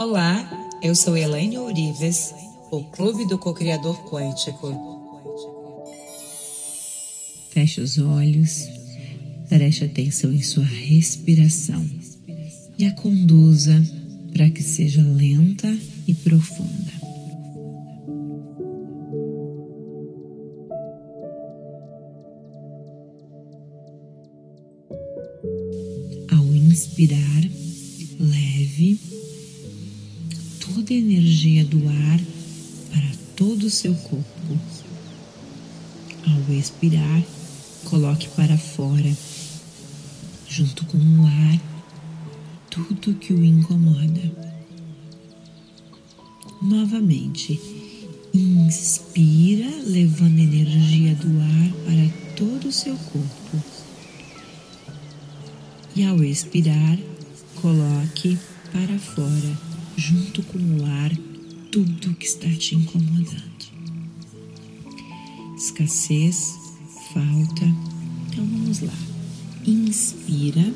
Olá, eu sou Elaine Ourives, o Clube do Cocriador Quântico. Feche os olhos, preste atenção em sua respiração e a conduza para que seja lenta e profunda. Ao inspirar, o seu corpo. Ao expirar, coloque para fora, junto com o ar, tudo que o incomoda. Novamente, inspira, levando energia do ar para todo o seu corpo. E ao expirar, coloque para fora, junto com o ar, tudo que está te incomodando. Escassez, falta. Então vamos lá. Inspira,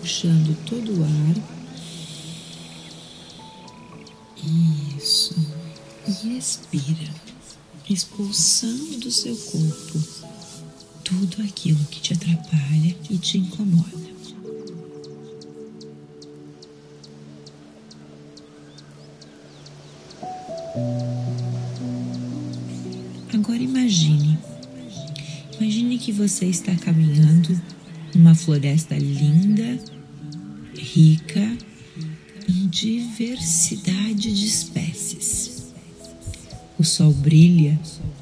puxando todo o ar. Isso. E expira, expulsando do seu corpo tudo aquilo que te atrapalha e te incomoda. Agora imagine, imagine que você está caminhando numa floresta linda, rica em diversidade de espécies. O sol brilha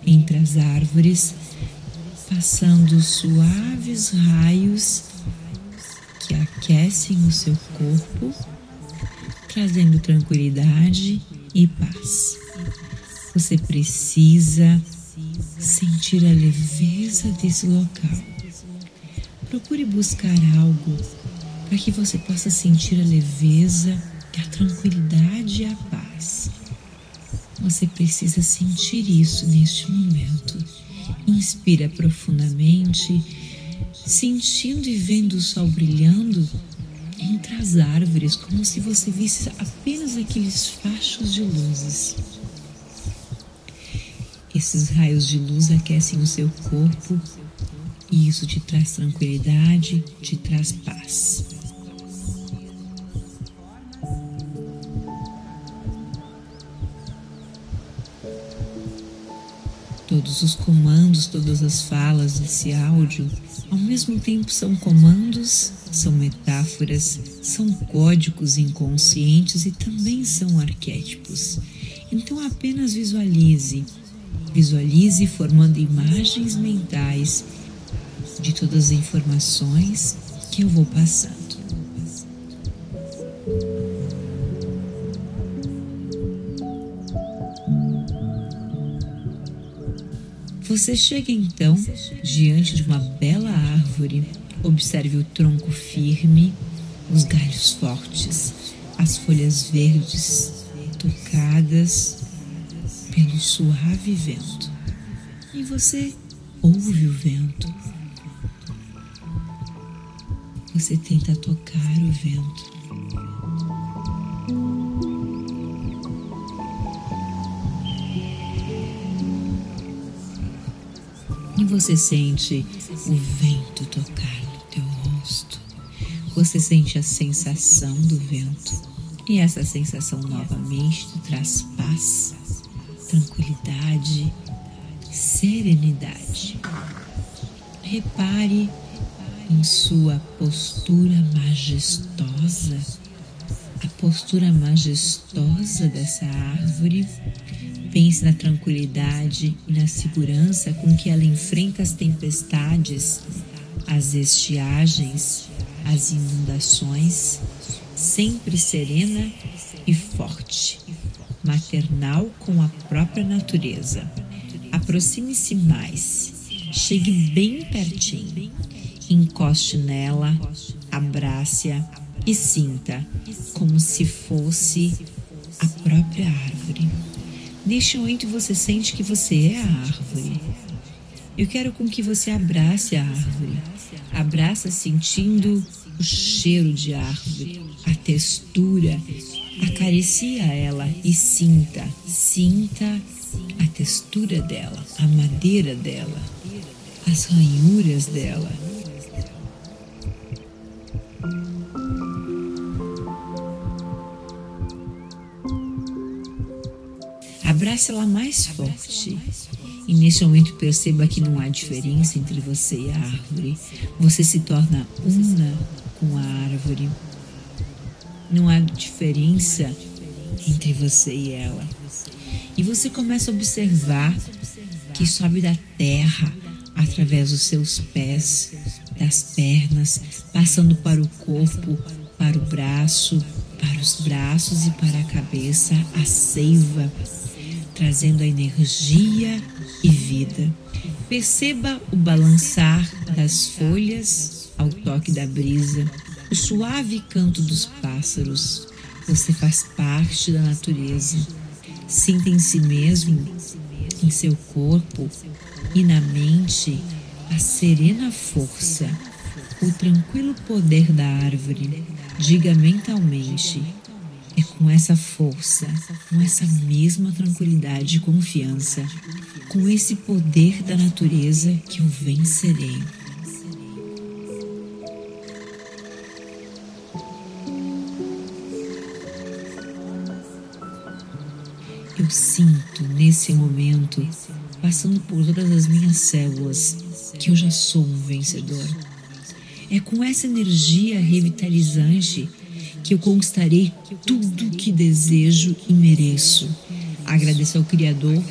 entre as árvores, passando suaves raios que aquecem o seu corpo, trazendo tranquilidade e paz. Você precisa sentir a leveza desse local. Procure buscar algo para que você possa sentir a leveza, a tranquilidade e a paz. Você precisa sentir isso neste momento. Inspira profundamente, sentindo e vendo o sol brilhando entre as árvores, como se você visse apenas aqueles fachos de luzes. Esses raios de luz aquecem o seu corpo e isso te traz tranquilidade, te traz paz. Todos os comandos, todas as falas desse áudio, ao mesmo tempo são comandos, são metáforas, são códigos inconscientes e também são arquétipos. Então apenas visualize, visualize formando imagens mentais de todas as informações que eu vou passando. Você chega então diante de uma bela árvore. Observe o tronco firme, os galhos fortes, as folhas verdes tocadas pelo suave vento. E você ouve o vento. Você tenta tocar o vento. E você sente o vento tocar no teu rosto. Você sente a sensação do vento. E essa sensação novamente te traz paz, tranquilidade, serenidade. Repare em sua postura majestosa, a postura majestosa dessa árvore Pense na tranquilidade e na segurança com que ela enfrenta as tempestades, as estiagens, as inundações, sempre serena e forte, maternal com a própria natureza. Aproxime-se mais, chegue bem pertinho, encoste nela, abrace-a e sinta como se fosse a própria árvore. Neste momento você sente que você é a árvore. Eu quero com que você abrace a árvore. Abraça sentindo o cheiro de árvore, a textura Acaricia ela e sinta, sinta a textura dela, a madeira dela, as ranhuras dela. Abrace ela mais forte. E neste momento perceba que não há diferença entre você e a árvore. Você se torna uma com a árvore. Não há diferença entre você e ela. E você começa a observar que sobe da terra através dos seus pés, das pernas, passando para o corpo, para o braço, para os braços e para a cabeça, a seiva, trazendo a energia e vida. Perceba o balançar das folhas ao toque da brisa, o suave canto dos pássaros. Você faz parte da natureza. Sinta em si mesmo, em seu corpo e na mente a serena força, o tranquilo poder da árvore. Diga mentalmente: é com essa força, com essa mesma tranquilidade e confiança, com esse poder da natureza que eu vencerei. Eu sinto nesse momento, passando por todas as minhas células, que eu já sou um vencedor. É com essa energia revitalizante que eu conquistarei tudo o que desejo e mereço. Agradeço ao Criador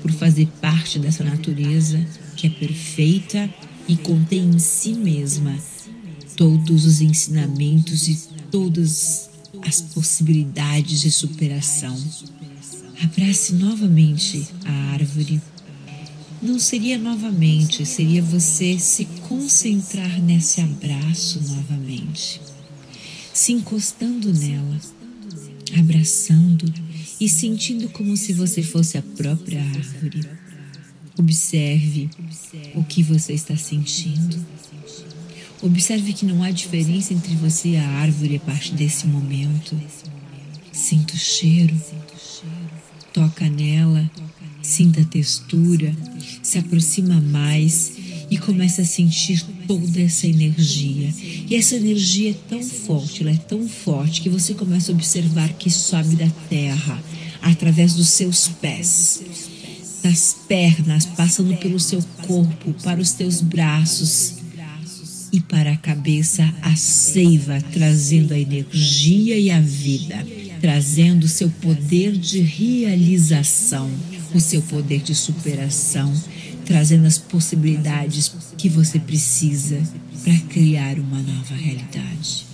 por fazer parte dessa natureza que é perfeita e contém em si mesma todos os ensinamentos e todas as possibilidades de superação. Abrace novamente a árvore. Não seria novamente, seria você se concentrar nesse abraço novamente se encostando nela, abraçando e sentindo como se você fosse a própria árvore. Observe o que você está sentindo. Observe que não há diferença entre você e a árvore a partir desse momento. Sinta o cheiro, toca nela, sinta a textura, se aproxima mais e começa a sentir toda essa energia. E essa energia é tão forte, ela é tão forte que você começa a observar que sobe da terra através dos seus pés, das pernas, passando pelo seu corpo, para os teus braços e para a cabeça a seiva, trazendo a energia e a vida, trazendo o seu poder de realização, o seu poder de superação trazendo as possibilidades que você precisa para criar uma nova realidade.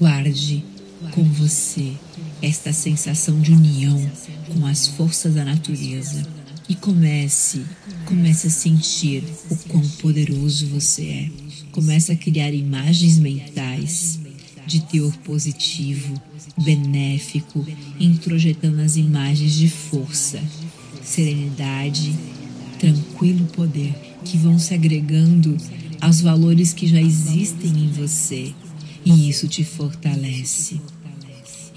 Guarde com você esta sensação de união com as forças da natureza e comece, comece a sentir o quão poderoso você é. Comece a criar imagens mentais de teor positivo, benéfico, introjetando as imagens de força, serenidade, tranquilo poder que vão se agregando aos valores que já existem em você e isso te fortalece.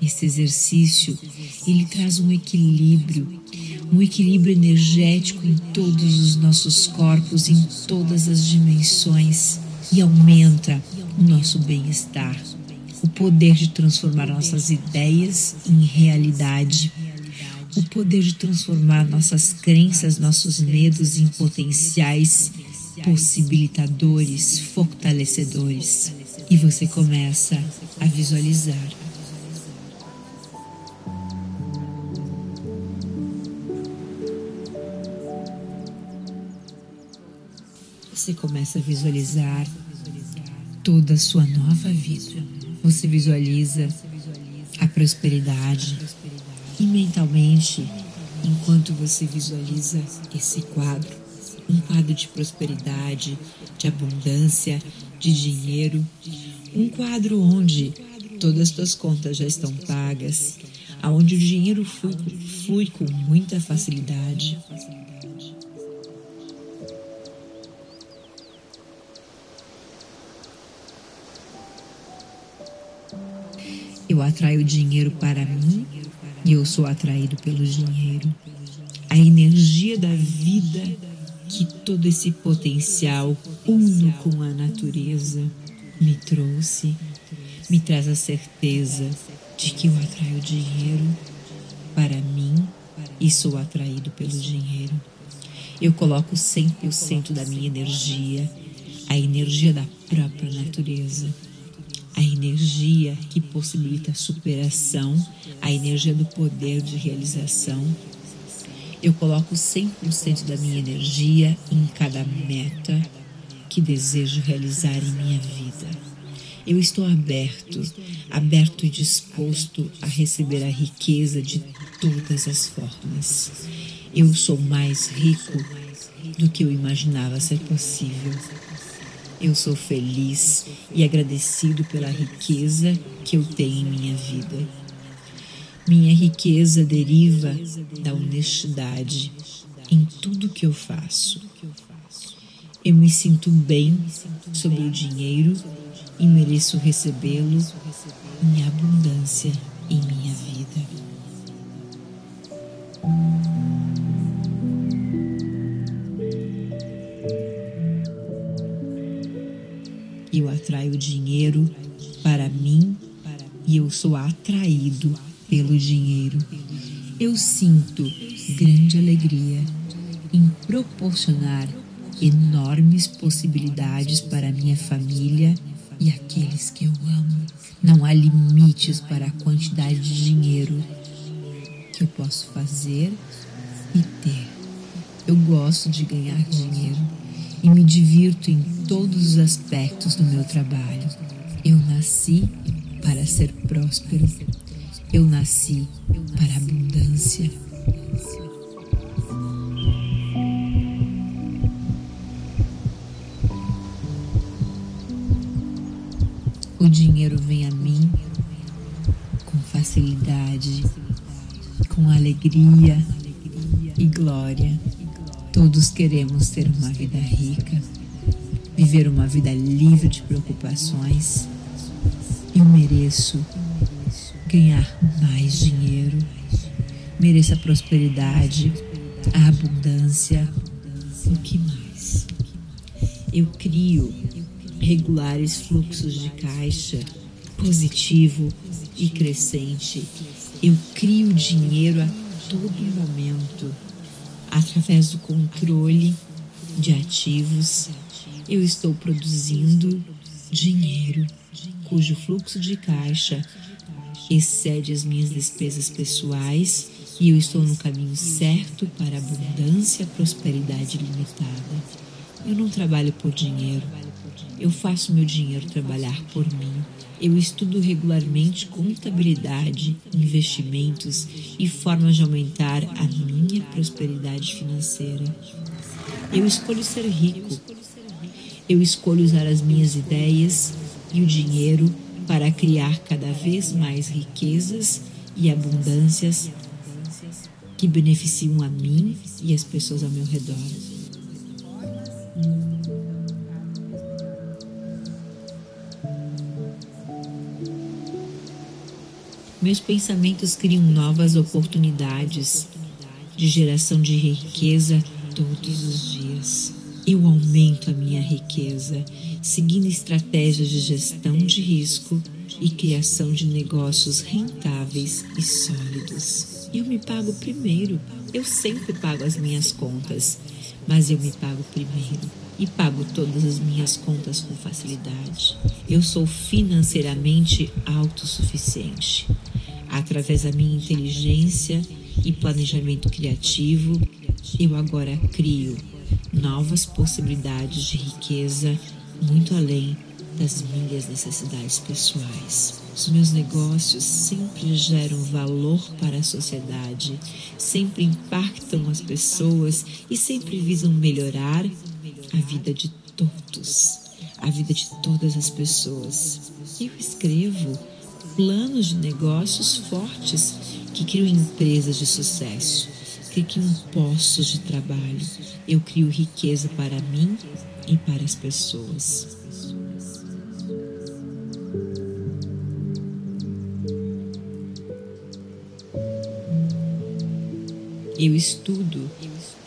Esse exercício, ele traz um equilíbrio, um equilíbrio energético em todos os nossos corpos, em todas as dimensões e aumenta o nosso bem-estar o poder de transformar nossas ideias em realidade, o poder de transformar nossas crenças, nossos medos em potenciais possibilitadores, fortalecedores. E você começa a visualizar. Você começa a visualizar toda a sua nova vida. Você visualiza a prosperidade e mentalmente, enquanto você visualiza esse quadro, um quadro de prosperidade, de abundância, de dinheiro, um quadro onde todas as suas contas já estão pagas, aonde o dinheiro flui, flui com muita facilidade. Atraio dinheiro para mim e eu sou atraído pelo dinheiro. A energia da vida que todo esse potencial uno com a natureza me trouxe, me traz a certeza de que eu atraio dinheiro para mim e sou atraído pelo dinheiro. Eu coloco 100% da minha energia, a energia da própria natureza, a energia que possibilita a superação, a energia do poder de realização. Eu coloco 100% da minha energia em cada meta que desejo realizar em minha vida. Eu estou aberto, aberto e disposto a receber a riqueza de todas as formas. Eu sou mais rico do que eu imaginava ser possível. Eu sou feliz e agradecido pela riqueza que eu tenho em minha vida. Minha riqueza deriva da honestidade em tudo que eu faço. Eu me sinto bem sobre o dinheiro e mereço recebê-lo em abundância em minha vida. Eu atraio dinheiro para mim e eu sou atraído pelo dinheiro. Eu sinto grande alegria em proporcionar enormes possibilidades para minha família e aqueles que eu amo. Não há limites para a quantidade de dinheiro que eu posso fazer e ter. Eu gosto de ganhar dinheiro e me divirto em todos os aspectos do meu trabalho. Eu nasci para ser próspero. Eu nasci para abundância. O dinheiro vem a mim com facilidade, com alegria e glória. Todos queremos ter uma vida rica, viver uma vida livre de preocupações. Eu mereço ganhar mais dinheiro, mereço a prosperidade, a abundância. O que mais? Eu crio regulares fluxos de caixa positivo e crescente. Eu crio dinheiro a todo momento através do controle de ativos, eu estou produzindo dinheiro cujo fluxo de caixa excede as minhas despesas pessoais e eu estou no caminho certo para abundância e prosperidade limitada. Eu não trabalho por dinheiro, eu faço meu dinheiro trabalhar por mim. Eu estudo regularmente contabilidade, investimentos e formas de aumentar a minha prosperidade financeira. Eu escolho ser rico. Eu escolho usar as minhas ideias e o dinheiro para criar cada vez mais riquezas e abundâncias que beneficiam a mim e as pessoas ao meu redor. Meus pensamentos criam novas oportunidades de geração de riqueza todos os dias. Eu aumento a minha riqueza seguindo estratégias de gestão de risco e criação de negócios rentáveis e sólidos. Eu me pago primeiro. Eu sempre pago as minhas contas, mas eu me pago primeiro e pago todas as minhas contas com facilidade. Eu sou financeiramente autossuficiente através da minha inteligência e planejamento criativo, eu agora crio novas possibilidades de riqueza muito além das minhas necessidades pessoais. Os meus negócios sempre geram valor para a sociedade, sempre impactam as pessoas e sempre visam melhorar a vida de todos, a vida de todas as pessoas. Eu escrevo planos de negócios fortes que criam empresas de sucesso, que um postos de trabalho. Eu crio riqueza para mim e para as pessoas. Eu estudo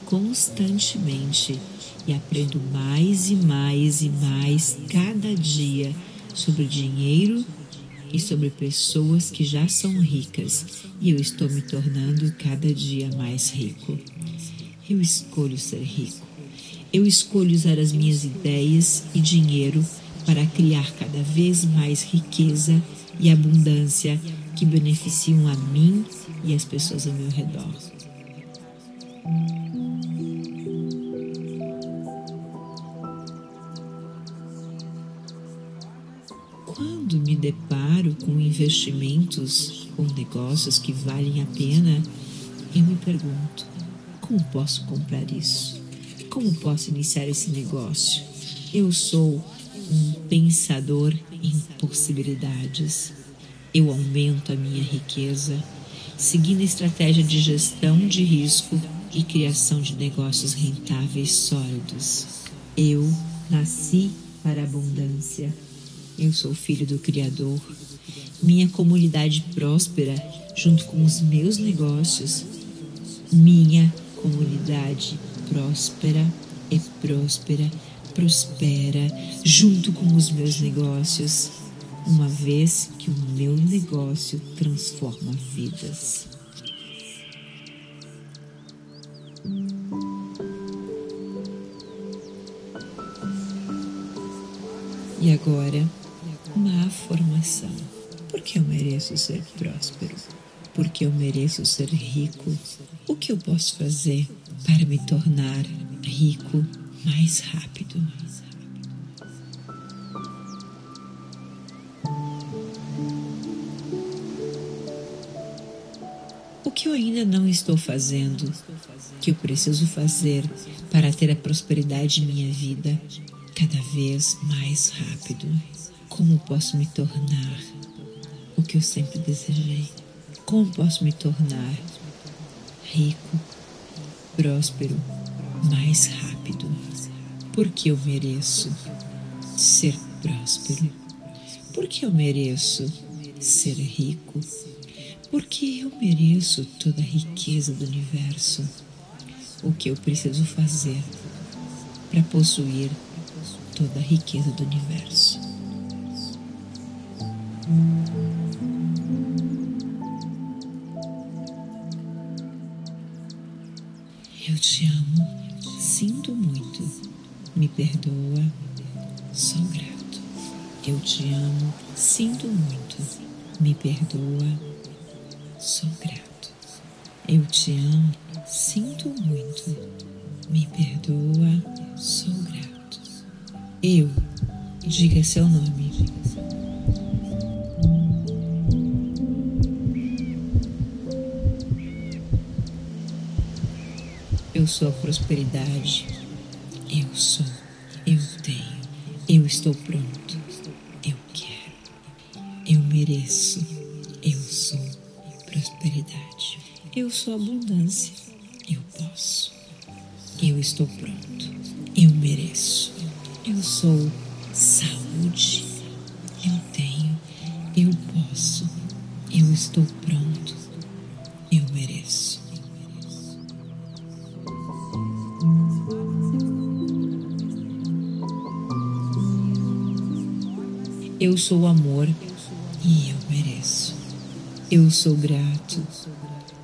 constantemente e aprendo mais e mais e mais cada dia sobre dinheiro e sobre pessoas que já são ricas e eu estou me tornando cada dia mais rico. Eu escolho ser rico. Eu escolho usar as minhas ideias e dinheiro para criar cada vez mais riqueza e abundância que beneficiam a mim e as pessoas ao meu redor. Deparo com investimentos ou negócios que valem a pena, eu me pergunto: como posso comprar isso? Como posso iniciar esse negócio? Eu sou um pensador em possibilidades. Eu aumento a minha riqueza seguindo a estratégia de gestão de risco e criação de negócios rentáveis sólidos. Eu nasci para a abundância. Eu sou filho do Criador. Minha comunidade próspera junto com os meus negócios. Minha comunidade próspera e próspera, prospera junto com os meus negócios, uma vez que o meu negócio transforma vidas. E agora, uma afirmação. Porque eu mereço ser próspero? Porque eu mereço ser rico? O que eu posso fazer para me tornar rico mais rápido? O que eu ainda não estou fazendo, que eu preciso fazer para ter a prosperidade em minha vida cada vez mais rápido? Como posso me tornar o que eu sempre desejei? Como posso me tornar rico, próspero, mais rápido? Porque eu mereço ser próspero. Porque eu mereço ser rico. Porque eu mereço toda a riqueza do universo. O que eu preciso fazer para possuir toda a riqueza do universo? Eu te amo, sinto muito, me perdoa, sou grato. Eu te amo, sinto muito, me perdoa, sou grato. Eu te amo, sinto muito, me perdoa, sou grato. Eu, diga seu nome. Sou a prosperidade. Eu sou. Eu tenho. Eu estou pronto. Eu quero. Eu mereço. Eu sou prosperidade. Eu sou abundância. Eu posso. Eu estou pronto. Eu sou amor e eu mereço. Eu sou grato,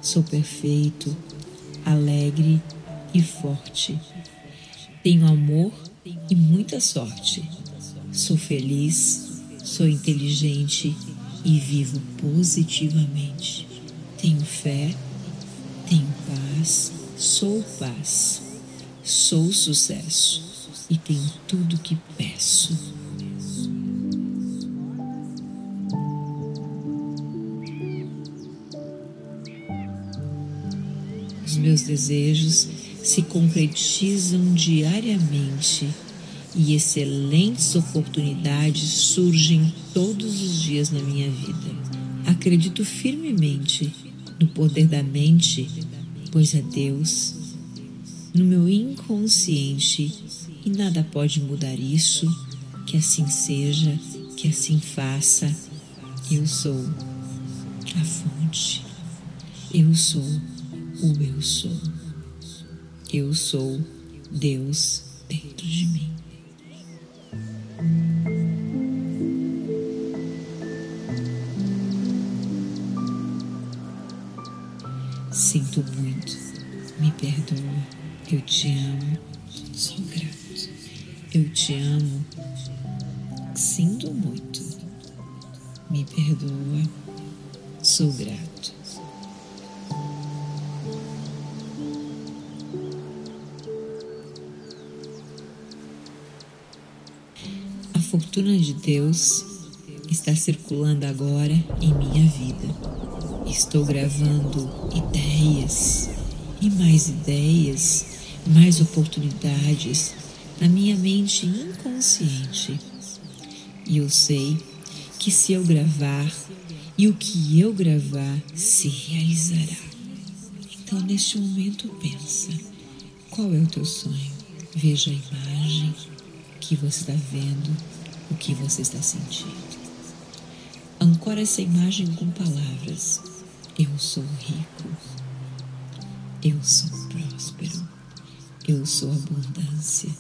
sou perfeito, alegre e forte. Tenho amor e muita sorte. Sou feliz, sou inteligente e vivo positivamente. Tenho fé, tenho paz, sou paz. Sou sucesso e tenho tudo que peço. Meus desejos se concretizam diariamente e excelentes oportunidades surgem todos os dias na minha vida. Acredito firmemente no poder da mente, pois é Deus, no meu inconsciente e nada pode mudar isso. Que assim seja, que assim faça. Eu sou a fonte. Eu sou o eu sou. Eu sou Deus dentro de mim. Sinto muito, me perdoa, eu te amo, sou grato. Eu te amo, sinto muito, me perdoa, sou grato. Fortuna de Deus está circulando agora em minha vida. Estou gravando ideias e mais ideias, mais oportunidades na minha mente inconsciente. E eu sei que se eu gravar e o que eu gravar se realizará. Então, neste momento, pensa: qual é o teu sonho? Veja a imagem que você está vendo, o que você está sentindo. Ancora essa imagem com palavras. Eu sou rico. Eu sou próspero. Eu sou abundância.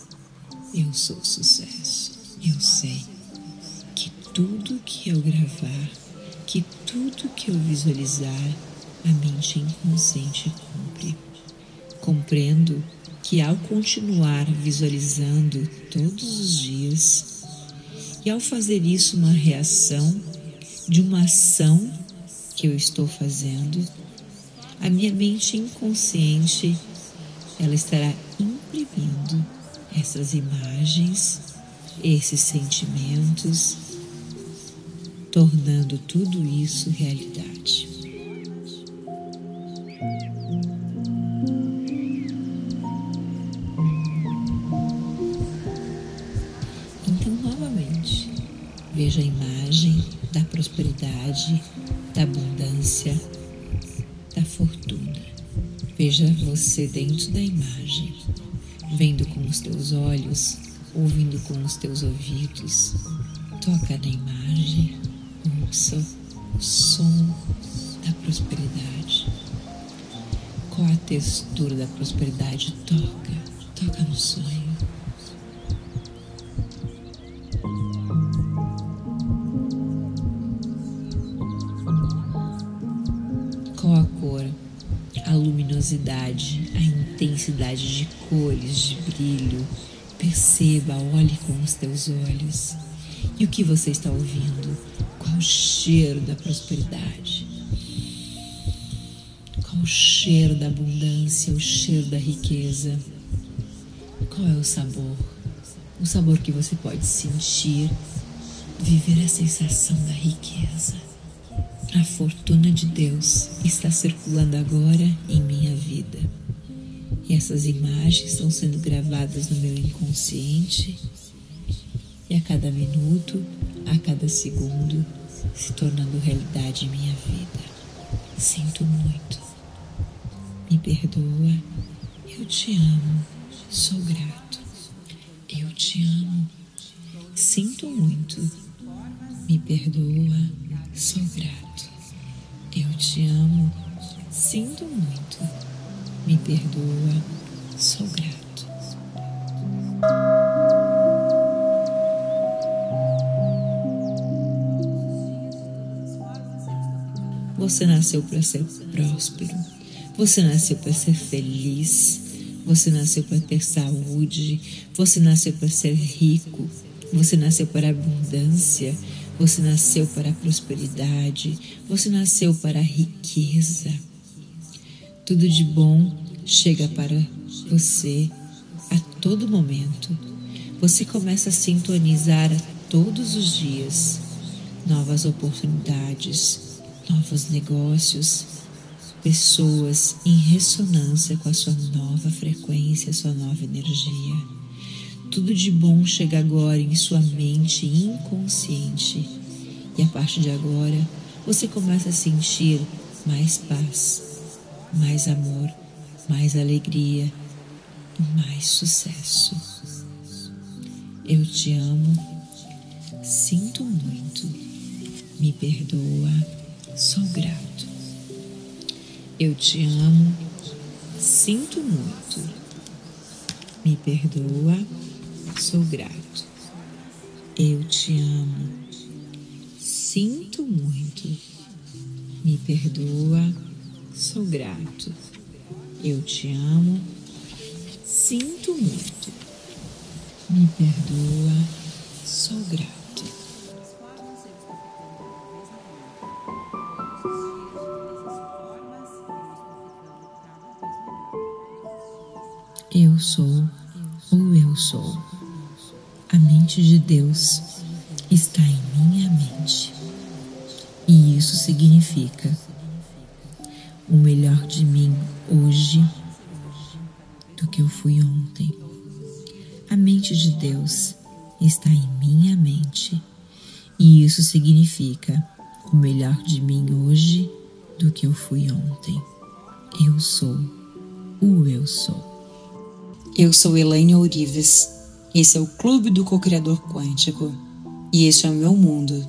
Eu sou sucesso. Eu sei que tudo que eu gravar, que tudo que eu visualizar, a mente inconsciente cumpre. Compreendo que ao continuar visualizando todos os dias e ao fazer isso uma reação de uma ação que eu estou fazendo, a minha mente inconsciente ela estará imprimindo essas imagens, esses sentimentos, tornando tudo isso realidade. Prosperidade, da abundância, da fortuna. Veja você dentro da imagem, vendo com os teus olhos, ouvindo com os teus ouvidos. Toca na imagem, ouça o som da prosperidade. Qual a textura da prosperidade? Toca, toca no sonho. Luminosidade, a intensidade de cores, de brilho. Perceba, olhe com os teus olhos. E o que você está ouvindo? Qual o cheiro da prosperidade? Qual o cheiro da abundância, o cheiro da riqueza? Qual é o sabor? O sabor que você pode sentir, viver a sensação da riqueza. A fortuna de Deus está circulando agora em minha vida. E essas imagens estão sendo gravadas no meu inconsciente e a cada minuto, a cada segundo, se tornando realidade em minha vida. Sinto muito. Me perdoa. Eu te amo. Sou grato. Eu te amo. Sinto muito. Me perdoa. Sou grato. Eu te amo. Sinto muito. Me perdoa. Sou grato. Você nasceu para ser próspero. Você nasceu para ser feliz. Você nasceu para ter saúde. Você nasceu para ser rico. Você nasceu para abundância. Você nasceu para a prosperidade. Você nasceu para a riqueza. Tudo de bom chega para você a todo momento. Você começa a sintonizar todos os dias novas oportunidades, novos negócios, pessoas em ressonância com a sua nova frequência, sua nova energia. Tudo de bom chega agora em sua mente inconsciente e a partir de agora você começa a sentir mais paz, mais amor, mais alegria e mais sucesso. Eu te amo, sinto muito, me perdoa, sou grato. Eu te amo, Sinto muito. Me perdoa. Sou grato. Eu te amo. Sinto muito. Me perdoa. Sou grato. Eu te amo. Sinto muito. Me perdoa. Sou grato. Eu sou ou eu sou. A mente de Deus está em minha mente. E isso significa o melhor de mim hoje do que eu fui ontem. A mente de Deus está em minha mente. E isso significa o melhor de mim hoje do que eu fui ontem. Eu sou o eu sou. Eu sou Elaine Ourives. Esse é o Clube do Co-Criador Quântico. E este é o meu mundo.